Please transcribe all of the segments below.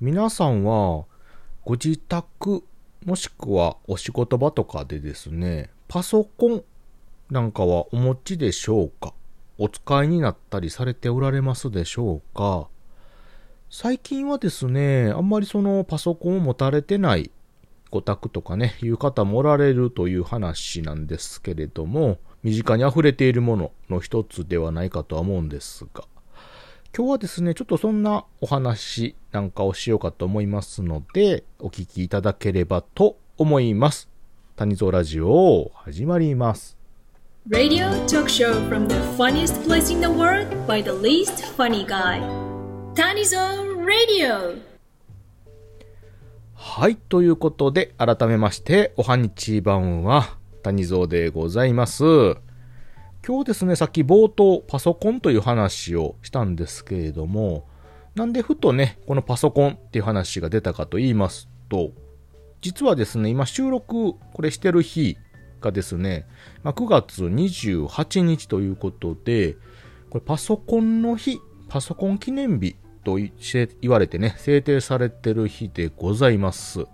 皆さんはご自宅もしくはお仕事場とかでですね、パソコンなんかはお持ちでしょうか？お使いになったりされておられますでしょうか？最近はですね、あんまりそのパソコンを持たれてないご宅とかね、いう方もおられるという話なんですけれども、身近に溢れているものの一つではないかとは思うんですが、今日はですね、ちょっとそんなお話なんかをしようかと思いますので、お聞きいただければと思います。谷蔵ラジオ、始まります。Radio talk show from the funniest place in the world by the least funny guy. Tanizo Radio! はい、ということで、改めまして、おはにちばんは、谷蔵でございます。今日ですね、さっき冒頭パソコンという話をしたんですけれども、なんでふとね、このパソコンっていう話が出たかと言いますと、実はですね、今収録これしてる日がですね、まあ、9月28日ということで、これパソコンの日、パソコン記念日と言われてね、制定されてる日でございます。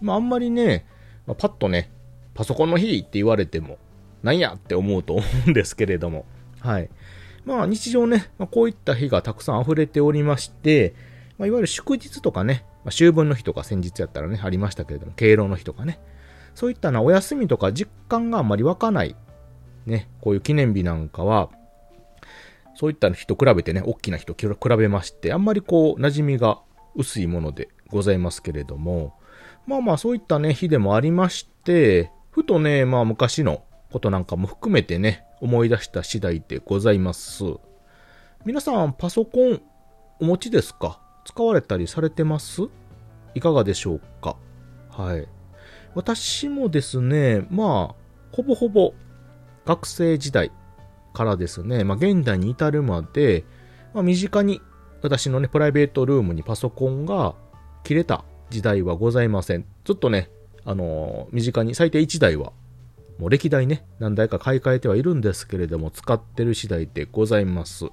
まあ、あんまりね、まあ、パッとね、パソコンの日って言われても、なんやって思うと思うんですけれども。はい。まあ日常ね、まあ、こういった日がたくさん溢れておりまして、まあ、いわゆる祝日とかね、まあ、秋分の日とか先日やったらね、ありましたけれども、敬老の日とかね。そういったな、お休みとか実感があんまり湧かない、ね、こういう記念日なんかは、そういった日と比べてね、大きな日と比べまして、あんまりこう、馴染みが薄いものでございますけれども、まあまあそういったね、日でもありまして、ふとね、まあ昔のことなんかも含めてね、思い出した次第でございます。皆さん、パソコンお持ちですか？使われたりされてます？いかがでしょうか？はい。私もですね、まあ、ほぼほぼ学生時代からですね、まあ現代に至るまで、まあ身近に私のね、プライベートルームにパソコンが切れた時代はございません。ずっとね、あのー、身近に最低1台はもう歴代ね、何台か買い替えてはいるんですけれども、使ってる次第でございます。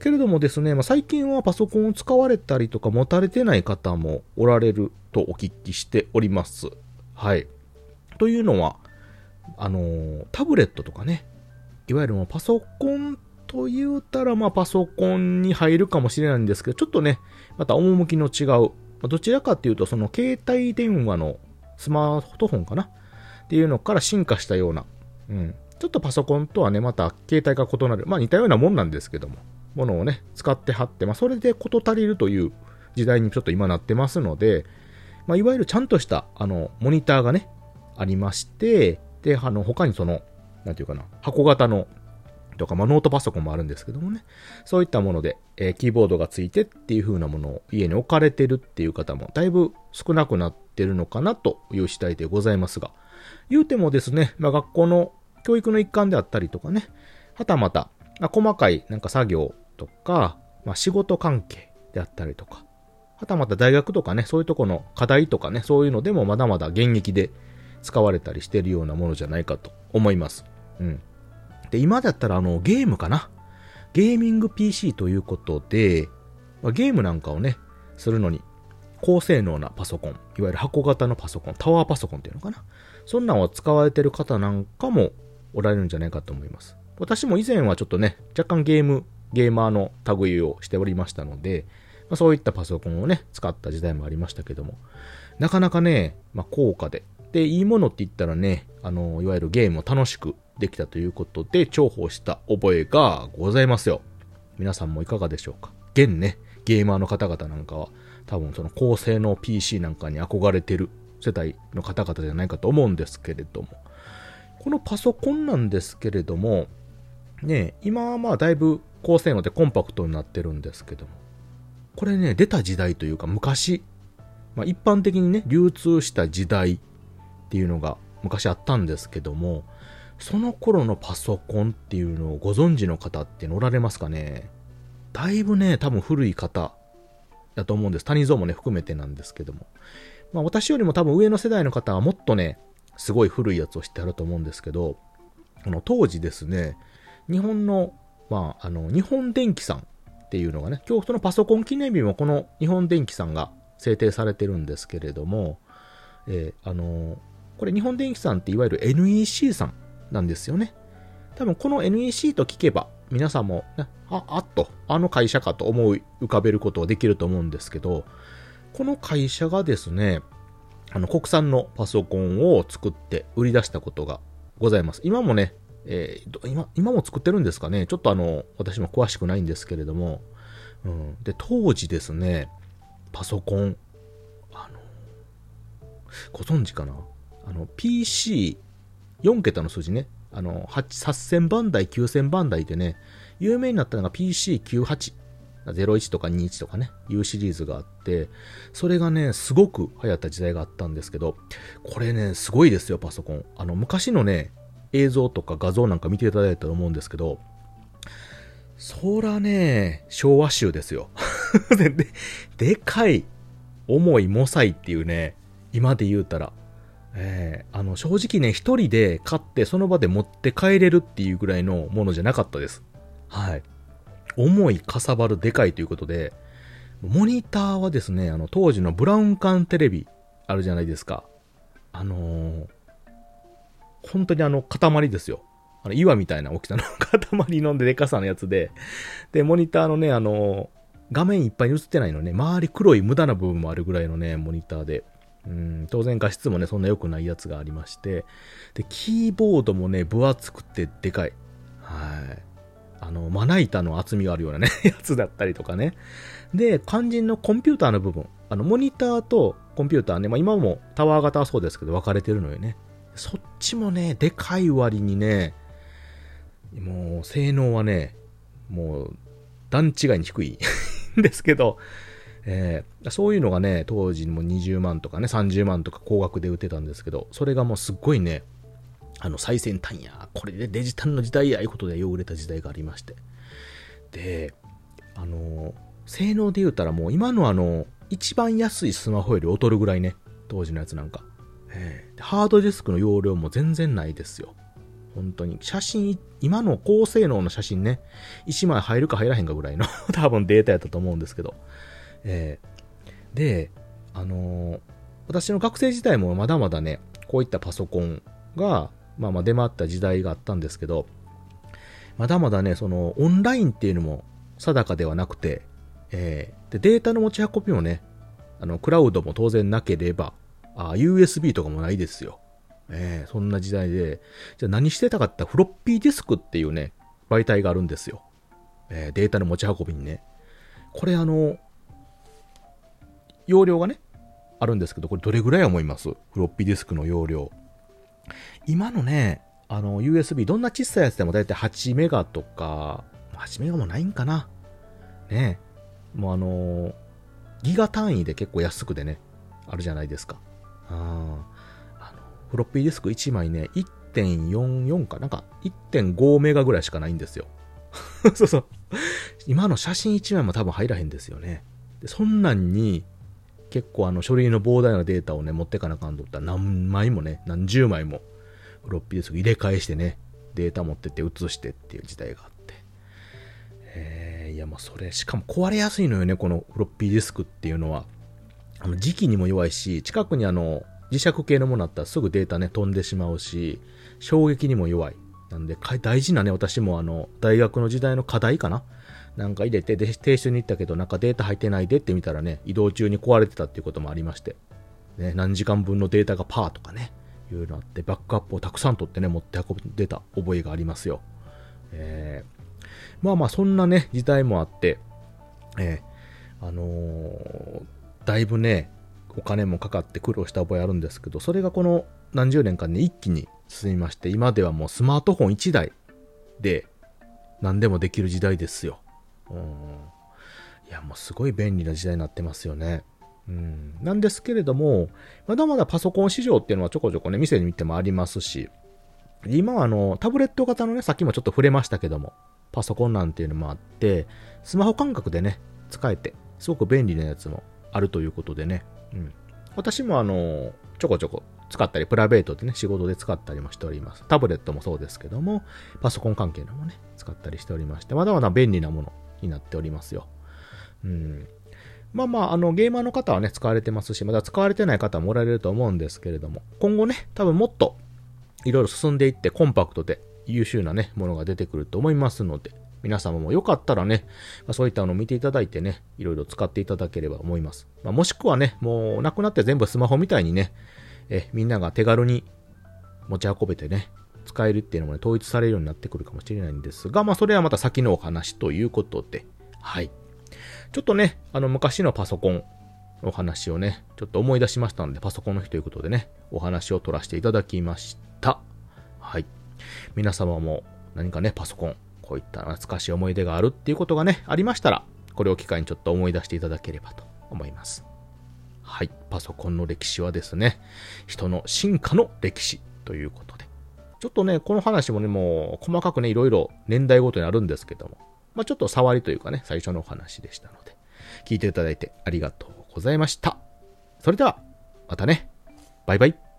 けれどもですね、まあ、最近はパソコンを使われたりとか持たれてない方もおられるとお聞きしております。はい。というのは、あのー、タブレットとかね、いわゆるパソコンと言うたら、まあパソコンに入るかもしれないんですけど、ちょっとね、また趣の違う、どちらかっていうと、その携帯電話のスマートフォンかなっていうのから進化したような、うん、ちょっとパソコンとはね、また携帯が異なる、まあ似たようなもんなんですけども、ものをね、使って貼って、まあそれで事足りるという時代にちょっと今なってますので、まあいわゆるちゃんとした、あの、モニターがね、ありまして、で、あの、他にその、なんていうかな、箱型のとか、まあ、ノートパソコンもあるんですけどもね、そういったもので、えー、キーボードがついてっていう風なものを家に置かれてるっていう方もだいぶ少なくなってるのかなという次第でございますが、言うてもですね、まあ、学校の教育の一環であったりとかね、はたまた、まあ、細かいなんか作業とか、まあ、仕事関係であったりとか、はたまた大学とかね、そういうとこの課題とかね、そういうのでもまだまだ現役で使われたりしてるようなものじゃないかと思います。うん。で、今だったらあの、ゲームかな？ゲーミング PC ということで、ま、ゲームなんかをね、するのに、高性能なパソコン、いわゆる箱型のパソコン、タワーパソコンっていうのかな？そんなんを使われてる方なんかもおられるんじゃないかと思います。私も以前はちょっとね、若干ゲーム、ゲーマーの類をしておりましたので、まあ、そういったパソコンをね、使った時代もありましたけども、なかなかね、まあ、高価で、で、いいものって言ったらね、あの、いわゆるゲームを楽しくできたということで、重宝した覚えがございますよ。皆さんもいかがでしょうか？現ね、ゲーマーの方々なんかは、多分その高性能 PC なんかに憧れてる世代の方々じゃないかと思うんですけれども、このパソコンなんですけれども、ね、今はまあだいぶ高性能でコンパクトになってるんですけども、これね、出た時代というか昔、まあ、一般的にね、流通した時代っていうのが昔あったんですけども、その頃のパソコンっていうのをご存知の方っておられますかね？だいぶね、多分古い方だと思うんです。谷蔵もね、含めてなんですけども。まあ私よりも多分上の世代の方はもっとね、すごい古いやつを知ってあると思うんですけど、この当時ですね、日本の、まあ、あの、日本電機さんっていうのがね、今日そのパソコン記念日もこの日本電機さんが制定されてるんですけれども、えー、あのー、これ日本電機さんっていわゆる NEC さんなんですよね。多分この NEC と聞けば、皆さんも、ね、あ、あっと、あの会社かと思い浮かべることができると思うんですけど、この会社がですね、あの、国産のパソコンを作って売り出したことがございます。今もね、えー、今、今も作ってるんですかねちょっとあの、私も詳しくないんですけれども、うん。で、当時ですね、パソコン、あの、ご存知かな？あの、PC4 桁の数字ね、あの、8000番台、9000番台でね、有名になったのが PC98。01とか21とかね、いうシリーズがあって、それがね、すごく流行った時代があったんですけど、これね、すごいですよ、パソコン。あの、昔のね、映像とか画像なんか見ていただいたと思うんですけど、そらね、昭和集ですよ。ででかい、重い、もさいっていうね、今で言うたら、えー、あの、正直ね、一人で買ってその場で持って帰れるっていうぐらいのものじゃなかったです。はい。重い、かさばる、でかいということで、モニターはですね、あの、当時のブラウン管テレビあるじゃないですか。あのー、本当にあの、塊ですよ。あの、岩みたいな大きさの 塊のでかさのやつで、で、モニターのね、あのー、画面いっぱいに映ってないのね、周り黒い無駄な部分もあるぐらいのね、モニターで。うん当然画質もね、そんな良くないやつがありまして、で、キーボードもね、分厚くてでかい。はい。あの、まな板の厚みがあるようなね やつだったりとかね。で、肝心のコンピューターの部分。あの、モニターとコンピューターね、まあ今もタワー型はそうですけど分かれてるのよね。そっちもね、でかい割にね、もう、性能はね、もう、段違いに低いんですけど、えー、そういうのがね、当時も20万とかね、30万とか高額で売ってたんですけど、それがもうすっごいね、あの、最先端や、これでデジタルの時代や、いうことでよう売れた時代がありまして。で、あの、性能で言うたらもう今のあの、一番安いスマホより劣るぐらいね、当時のやつなんか。えー、ハードディスクの容量も全然ないですよ。本当に。写真、今の高性能の写真ね、1枚入るか入らへんかぐらいの 多分データやったと思うんですけど。えー、で、あのー、私の学生時代もまだまだね、こういったパソコンが、まあまあ出回った時代があったんですけど、まだまだね、その、オンラインっていうのも定かではなくて、えー、で、データの持ち運びもね、あの、クラウドも当然なければ、あ USB とかもないですよ。えー、そんな時代で、じゃあ何してたかってフロッピーディスクっていうね、媒体があるんですよ。えー、データの持ち運びにね。これあの、容量がね、あるんですけど、これどれぐらい思います？フロッピーディスクの容量。今のね、あの、USB、どんな小さいやつでもだいたい8メガとか、8メガもないんかな？ねもうあのギガ単位で結構安くでね、あるじゃないですか。ああの、フロッピーディスク1枚ね、1.44か、な？んか1.5メガぐらいしかないんですよ。そうそう。今の写真1枚も多分入らへんですよね。でそんなんに、結構あの書類の膨大なデータをね、持ってかなあかんとったら何枚もね、何十枚もフロッピーディスク入れ替えしてね、データ持ってって移してっていう時代があって。えー、いやもうそれ、しかも壊れやすいのよね、このフロッピーディスクっていうのは。あの時期にも弱いし、近くにあの、磁石系のものあったらすぐデータね、飛んでしまうし、衝撃にも弱い。なんで、大事なね、私もあの、大学の時代の課題かななんか入れて、で、提出に行ったけど、なんかデータ入ってないでって見たらね、移動中に壊れてたっていうこともありまして、ね、何時間分のデータがパーとかね、いうのあって、バックアップをたくさん取ってね、持って運んでた覚えがありますよ。えー、まあまあ、そんなね、時代もあって、えー、あのー、だいぶね、お金もかかって苦労した覚えあるんですけど、それがこの何十年間、ね、一気に進みまして、今ではもうスマートフォン1台で何でもできる時代ですよ。うん。いや、もうすごい便利な時代になってますよね。うん。なんですけれども、まだまだパソコン市場っていうのはちょこちょこね、店に見てもありますし、今はあの、タブレット型のね、さっきもちょっと触れましたけども、パソコンなんていうのもあって、スマホ感覚でね、使えて、すごく便利なやつもあるということでね、うん。私もあの、ちょこちょこ使ったり、プライベートでね、仕事で使ったりもしております。タブレットもそうですけども、パソコン関係のもね、使ったりしておりまして、まだまだ便利なもの、になっておりますよ。うん。まあまあ、あの、ゲーマーの方はね、使われてますし、まだ使われてない方もおられると思うんですけれども、今後ね、多分もっと、いろいろ進んでいって、コンパクトで優秀なね、ものが出てくると思いますので、皆様もよかったらね、まあ、そういったのを見ていただいてね、いろいろ使っていただければ思います。まあ、もしくはね、もうなくなって全部スマホみたいにね、え、みんなが手軽に持ち運べてね、使えるっていうのもね、統一されるようになってくるかもしれないんですが、まあそれはまた先のお話ということで、はい。ちょっとね、あの昔のパソコンの話をね、ちょっと思い出しましたので、パソコンの日ということでね、お話を取らせていただきました。はい。皆様も何かね、パソコン、こういった懐かしい思い出があるっていうことがね、ありましたら、これを機会にちょっと思い出していただければと思います。はい。パソコンの歴史はですね、人の進化の歴史ということで。ちょっとね、この話もね、もう細かくね、いろいろ年代ごとにあるんですけども、まあちょっと触りというかね、最初のお話でしたので、聞いていただいてありがとうございました。それでは、またね。バイバイ。